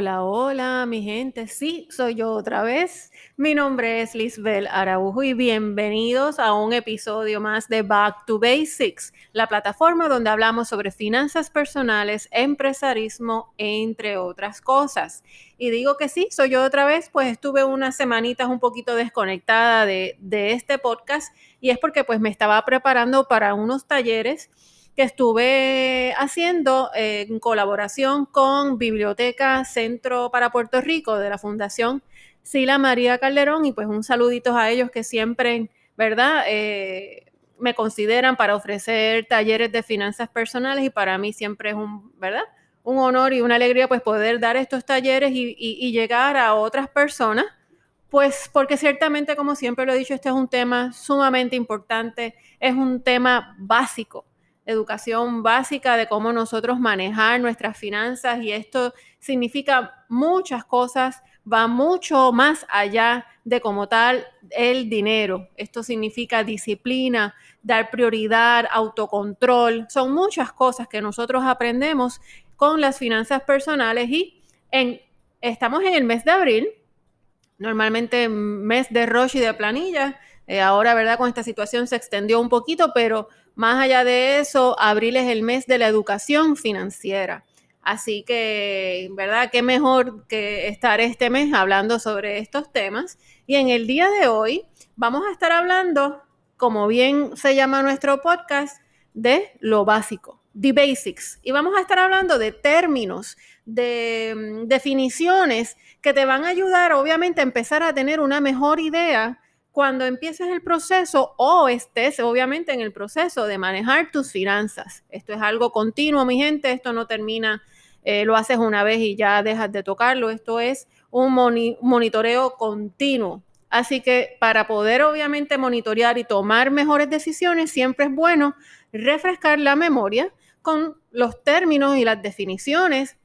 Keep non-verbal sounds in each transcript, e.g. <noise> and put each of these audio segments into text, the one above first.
Hola, hola, mi gente. Sí, soy yo otra vez. Mi nombre es Lisbel Araujo y bienvenidos a un episodio más de Back to Basics, la plataforma donde hablamos sobre finanzas personales, empresarismo, entre otras cosas. Y digo que sí, soy yo otra vez, pues estuve unas semanitas un poquito desconectada de, de este podcast y es porque pues me estaba preparando para unos talleres que estuve haciendo en colaboración con Biblioteca Centro para Puerto Rico de la Fundación Sila María Calderón y pues un saludito a ellos que siempre, ¿verdad? Eh, me consideran para ofrecer talleres de finanzas personales y para mí siempre es un, ¿verdad? Un honor y una alegría pues poder dar estos talleres y, y llegar a otras personas, pues porque ciertamente como siempre lo he dicho, este es un tema sumamente importante, es un tema básico educación básica de cómo nosotros manejar nuestras finanzas y esto significa muchas cosas, va mucho más allá de como tal el dinero. Esto significa disciplina, dar prioridad, autocontrol. Son muchas cosas que nosotros aprendemos con las finanzas personales y estamos en el mes de abril, normalmente mes de rush y de planilla. Eh, ahora, ¿verdad? Con esta situación se extendió un poquito, pero más allá de eso, abril es el mes de la educación financiera. Así que, ¿verdad? Qué mejor que estar este mes hablando sobre estos temas. Y en el día de hoy vamos a estar hablando, como bien se llama nuestro podcast, de lo básico, the basics. Y vamos a estar hablando de términos, de mm, definiciones que te van a ayudar, obviamente, a empezar a tener una mejor idea cuando empieces el proceso o estés obviamente en el proceso de manejar tus finanzas. Esto es algo continuo, mi gente, esto no termina, eh, lo haces una vez y ya dejas de tocarlo, esto es un monitoreo continuo. Así que para poder obviamente monitorear y tomar mejores decisiones, siempre es bueno refrescar la memoria con los términos y las definiciones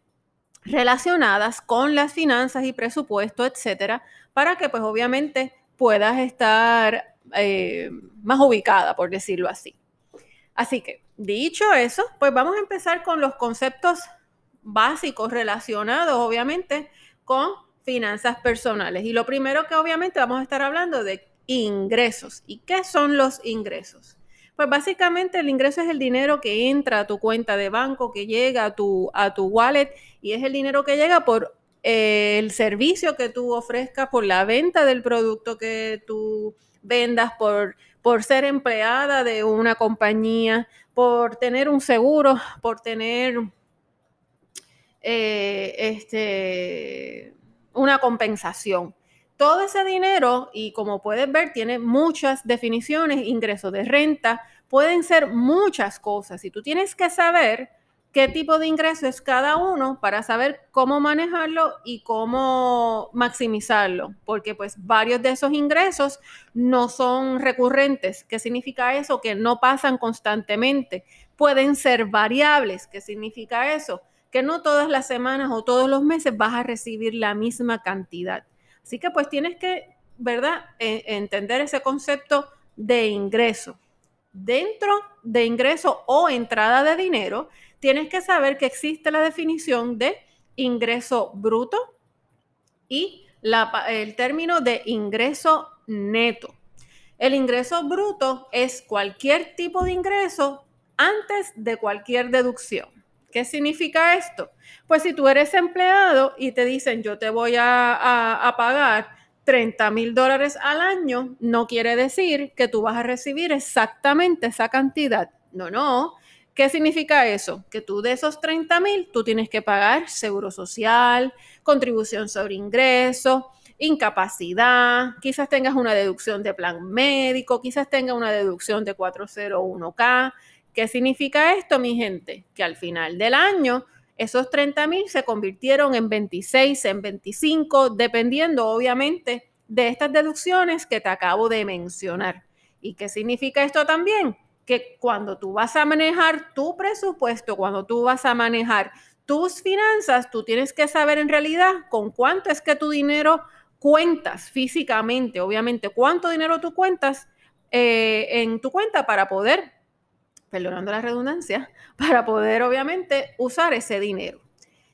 relacionadas con las finanzas y presupuesto, etcétera, para que pues obviamente puedas estar eh, más ubicada, por decirlo así. Así que, dicho eso, pues vamos a empezar con los conceptos básicos relacionados, obviamente, con finanzas personales. Y lo primero que obviamente vamos a estar hablando de ingresos. ¿Y qué son los ingresos? Pues básicamente el ingreso es el dinero que entra a tu cuenta de banco, que llega a tu, a tu wallet y es el dinero que llega por el servicio que tú ofrezcas, por la venta del producto que tú vendas, por, por ser empleada de una compañía, por tener un seguro, por tener eh, este, una compensación. Todo ese dinero, y como puedes ver, tiene muchas definiciones, ingresos de renta, pueden ser muchas cosas. Y tú tienes que saber qué tipo de ingreso es cada uno para saber cómo manejarlo y cómo maximizarlo, porque pues varios de esos ingresos no son recurrentes. ¿Qué significa eso? Que no pasan constantemente. Pueden ser variables. ¿Qué significa eso? Que no todas las semanas o todos los meses vas a recibir la misma cantidad. Así que pues tienes que, ¿verdad?, e, entender ese concepto de ingreso. Dentro de ingreso o entrada de dinero, tienes que saber que existe la definición de ingreso bruto y el término de ingreso neto. El ingreso bruto es cualquier tipo de ingreso antes de cualquier deducción. ¿Qué significa esto? Pues si tú eres empleado y te dicen yo te voy a, pagar 30 mil dólares al año, no quiere decir que tú vas a recibir exactamente esa cantidad. No, no. ¿Qué significa eso? Que tú de esos 30 mil, tú tienes que pagar seguro social, contribución sobre ingreso, incapacidad, quizás tengas una deducción de plan médico, quizás tengas una deducción de 401k. ¿Qué significa esto, mi gente? Que al final del año, esos 30 mil se convirtieron en 26, en 25, dependiendo obviamente de estas deducciones que te acabo de mencionar. ¿Y qué significa esto también? que cuando tú vas a manejar tu presupuesto, cuando tú vas a manejar tus finanzas, tú tienes que saber en realidad con cuánto es que tu dinero cuentas físicamente, obviamente, cuánto dinero tú cuentas eh, en tu cuenta para poder, perdonando la redundancia, <laughs> para poder obviamente usar ese dinero.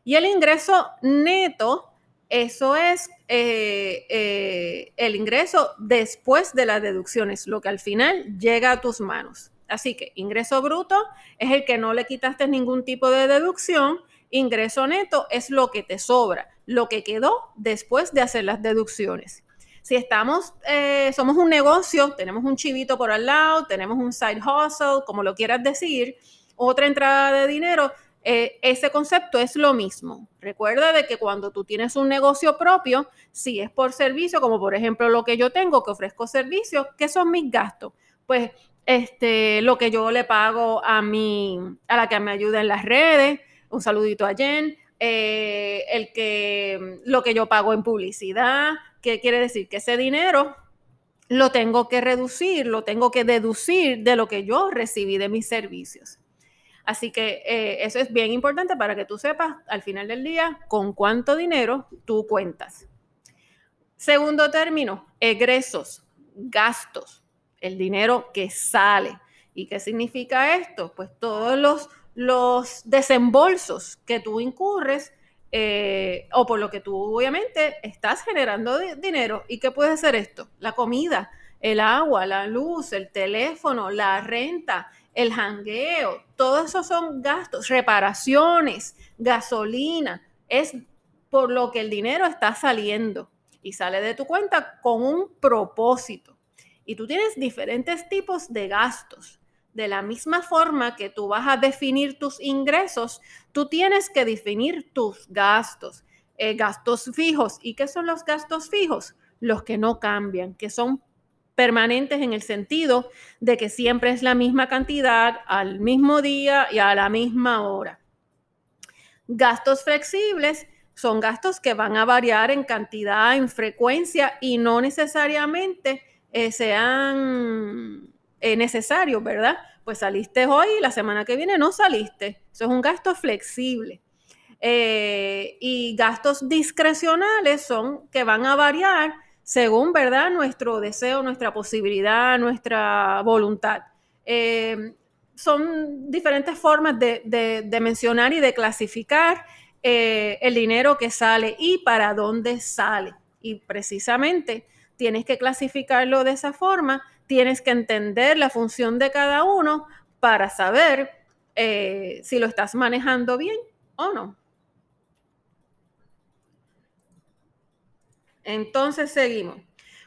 Y el ingreso neto, eso es eh, eh, el ingreso después de las deducciones, lo que al final llega a tus manos. Así que ingreso bruto es el que no le quitaste ningún tipo de deducción. Ingreso neto es lo que te sobra, lo que quedó después de hacer las deducciones. Si estamos, eh, somos un negocio, tenemos un chivito por al lado, tenemos un side hustle, como lo quieras decir, otra entrada de dinero, eh, ese concepto es lo mismo. Recuerda de que cuando tú tienes un negocio propio, si es por servicio, como por ejemplo lo que yo tengo, que ofrezco servicios, ¿qué son mis gastos? Pues este, lo que yo le pago a mi, a la que me ayuda en las redes, un saludito a Jen, eh, el que, lo que yo pago en publicidad, ¿qué quiere decir? Que ese dinero lo tengo que reducir, lo tengo que deducir de lo que yo recibí de mis servicios. Así que eh, eso es bien importante para que tú sepas al final del día con cuánto dinero tú cuentas. Segundo término, egresos, gastos, el dinero que sale. ¿Y qué significa esto? Pues todos los, los desembolsos que tú incurres eh, o por lo que tú obviamente estás generando dinero. ¿Y qué puede ser esto? La comida, el agua, la luz, el teléfono, la renta, el jangueo, todo eso son gastos, reparaciones, gasolina, es por lo que el dinero está saliendo y sale de tu cuenta con un propósito. Y tú tienes diferentes tipos de gastos. De la misma forma que tú vas a definir tus ingresos, tú tienes que definir tus gastos. Eh, gastos fijos. ¿Y qué son los gastos fijos? Los que no cambian, que son permanentes en el sentido de que siempre es la misma cantidad al mismo día y a la misma hora. Gastos flexibles son gastos que van a variar en cantidad, en frecuencia y no necesariamente eh, sean eh, necesarios, ¿verdad? Pues saliste hoy y la semana que viene no saliste. Eso es un gasto flexible. Eh, y gastos discrecionales son que van a variar según, ¿verdad? Nuestro deseo, nuestra posibilidad, nuestra voluntad. Eh, son diferentes formas de, mencionar y de clasificar eh, el dinero que sale y para dónde sale. Y precisamente tienes que clasificarlo de esa forma, tienes que entender la función de cada uno para saber eh, si lo estás manejando bien o no. Entonces seguimos.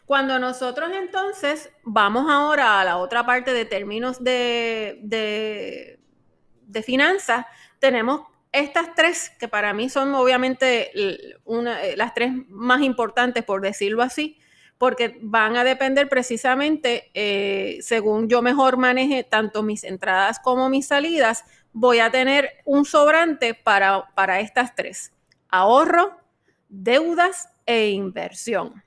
Cuando nosotros entonces vamos ahora a la otra parte de términos de, de, finanzas, tenemos estas tres que para mí son obviamente las tres más importantes, por decirlo así, porque van a depender precisamente, eh, según yo mejor maneje tanto mis entradas como mis salidas, voy a tener un sobrante para, para estas tres. Ahorro, deudas e inversión.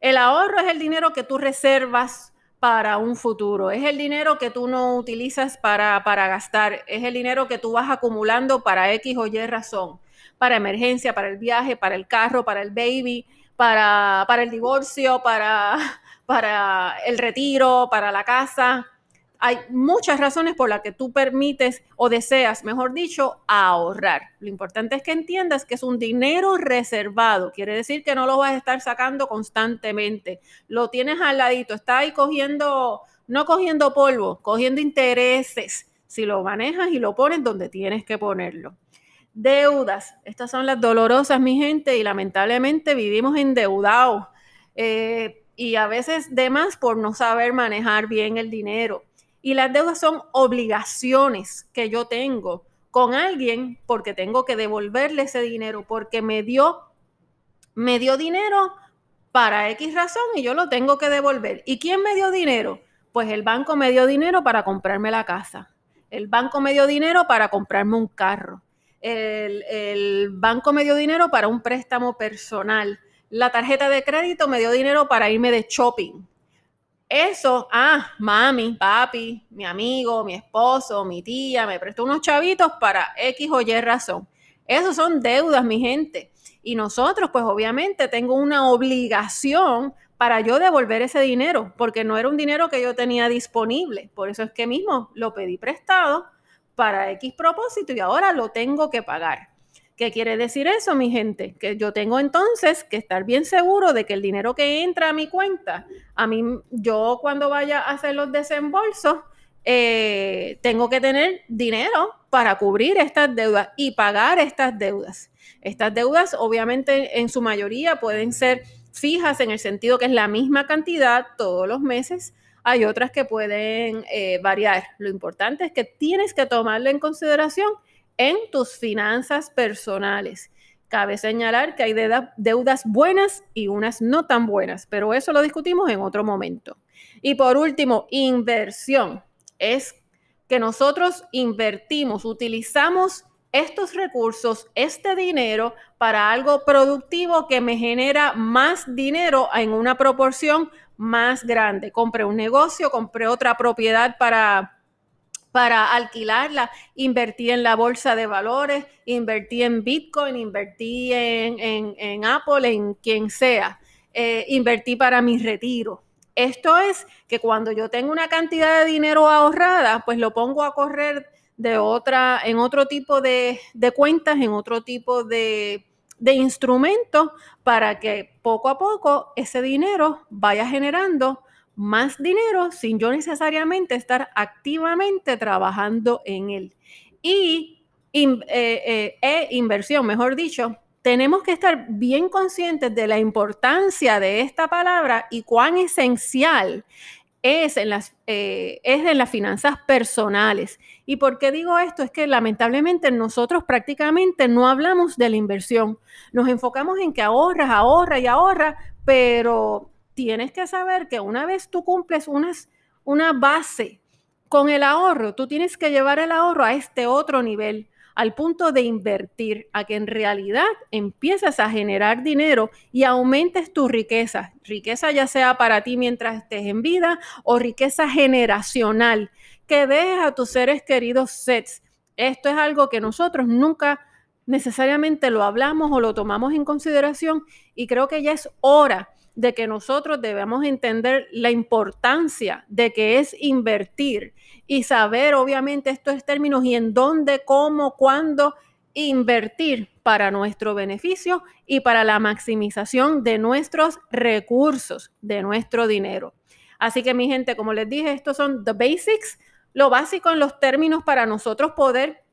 El ahorro es el dinero que tú reservas para un futuro, es el dinero que tú no utilizas para, gastar, es el dinero que tú vas acumulando para X o Y razón, para emergencia, para el viaje, para el carro, para el baby, para, para el divorcio, para, para el retiro, para la casa hay muchas razones por las que tú permites o deseas, mejor dicho, ahorrar. Lo importante es que entiendas que es un dinero reservado. Quiere decir que no lo vas a estar sacando constantemente. Lo tienes al ladito, está ahí cogiendo, no cogiendo polvo, cogiendo intereses. Si lo manejas y lo pones donde tienes que ponerlo. Deudas. Estas son las dolorosas, mi gente, y lamentablemente vivimos endeudados. Eh, y a veces de más por no saber manejar bien el dinero. Y las deudas son obligaciones que yo tengo con alguien porque tengo que devolverle ese dinero, porque me dio, me dio dinero para X razón y yo lo tengo que devolver. ¿Y quién me dio dinero? Pues el banco me dio dinero para comprarme la casa. El banco me dio dinero para comprarme un carro. El, banco me dio dinero para un préstamo personal. La tarjeta de crédito me dio dinero para irme de shopping. Eso, ah, mami, papi, mi amigo, mi esposo, mi tía, me prestó unos chavitos para X o Y razón. Esos son deudas, mi gente. Y nosotros, pues obviamente, tengo una obligación para yo devolver ese dinero, porque no era un dinero que yo tenía disponible. Por eso es que mismo lo pedí prestado para X propósito y ahora lo tengo que pagar. ¿Qué quiere decir eso, mi gente? Que yo tengo entonces que estar bien seguro de que el dinero que entra a mi cuenta, a mí, yo cuando vaya a hacer los desembolsos, eh, tengo que tener dinero para cubrir estas deudas y pagar estas deudas. Estas deudas, obviamente, en su mayoría pueden ser fijas en el sentido que es la misma cantidad todos los meses. Hay otras que pueden eh, variar. Lo importante es que tienes que tomarlo en consideración en tus finanzas personales. Cabe señalar que hay deudas buenas y unas no tan buenas, pero eso lo discutimos en otro momento. Y por último, inversión. Es que nosotros invertimos, utilizamos estos recursos, este dinero para algo productivo que me genera más dinero en una proporción más grande. Compré un negocio, compré otra propiedad para para alquilarla, invertí en la bolsa de valores, invertí en Bitcoin, invertí en, Apple, en quien sea, eh, invertí para mi retiro. Esto es que cuando yo tengo una cantidad de dinero ahorrada, pues lo pongo a correr de otra, en otro tipo de, cuentas, en otro tipo de, de instrumentos, para que poco a poco ese dinero vaya generando más dinero sin yo necesariamente estar activamente trabajando en él. Y eh, eh, e inversión, mejor dicho, tenemos que estar bien conscientes de la importancia de esta palabra y cuán esencial es en las, eh, es en las finanzas personales. ¿Y por qué digo esto? Es que lamentablemente nosotros prácticamente no hablamos de la inversión. Nos enfocamos en que ahorras, ahorra y ahorra, pero tienes que saber que una vez tú cumples unas, una base con el ahorro, tú tienes que llevar el ahorro a este otro nivel, al punto de invertir, a que en realidad empieces a generar dinero y aumentes tu riqueza. Riqueza ya sea para ti mientras estés en vida o riqueza generacional, que dejes a tus seres queridos sets. Esto es algo que nosotros nunca necesariamente lo hablamos o lo tomamos en consideración y creo que ya es hora de que nosotros debemos entender la importancia de que es invertir y saber obviamente estos términos y en dónde, cómo, cuándo invertir para nuestro beneficio y para la maximización de nuestros recursos, de nuestro dinero. Así que mi gente, como les dije, estos son the basics, lo básico en los términos para nosotros poder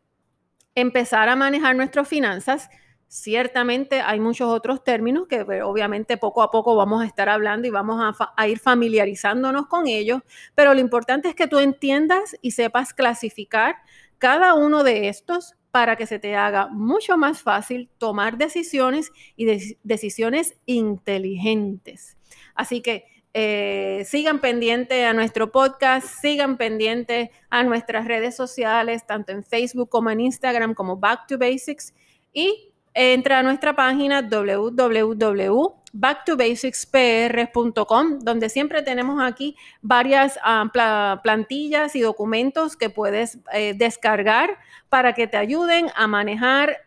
empezar a manejar nuestras finanzas Ciertamente hay muchos otros términos que pues, obviamente poco a poco vamos a estar hablando y vamos a, ir familiarizándonos con ellos, pero lo importante es que tú entiendas y sepas clasificar cada uno de estos para que se te haga mucho más fácil tomar decisiones y decisiones inteligentes. Así que eh, sigan pendientes a nuestro podcast, sigan pendientes a nuestras redes sociales, tanto en Facebook como en Instagram, como Back to Basics. Y entra a nuestra página www.backtobasicspr.com, donde siempre tenemos aquí varias ah, plantillas y documentos que puedes eh, descargar para que te ayuden a manejar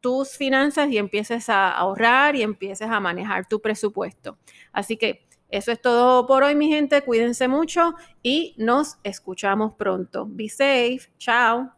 tus finanzas y empieces a ahorrar y empieces a manejar tu presupuesto. Así que eso es todo por hoy, mi gente. Cuídense mucho y nos escuchamos pronto. Be safe. Chao.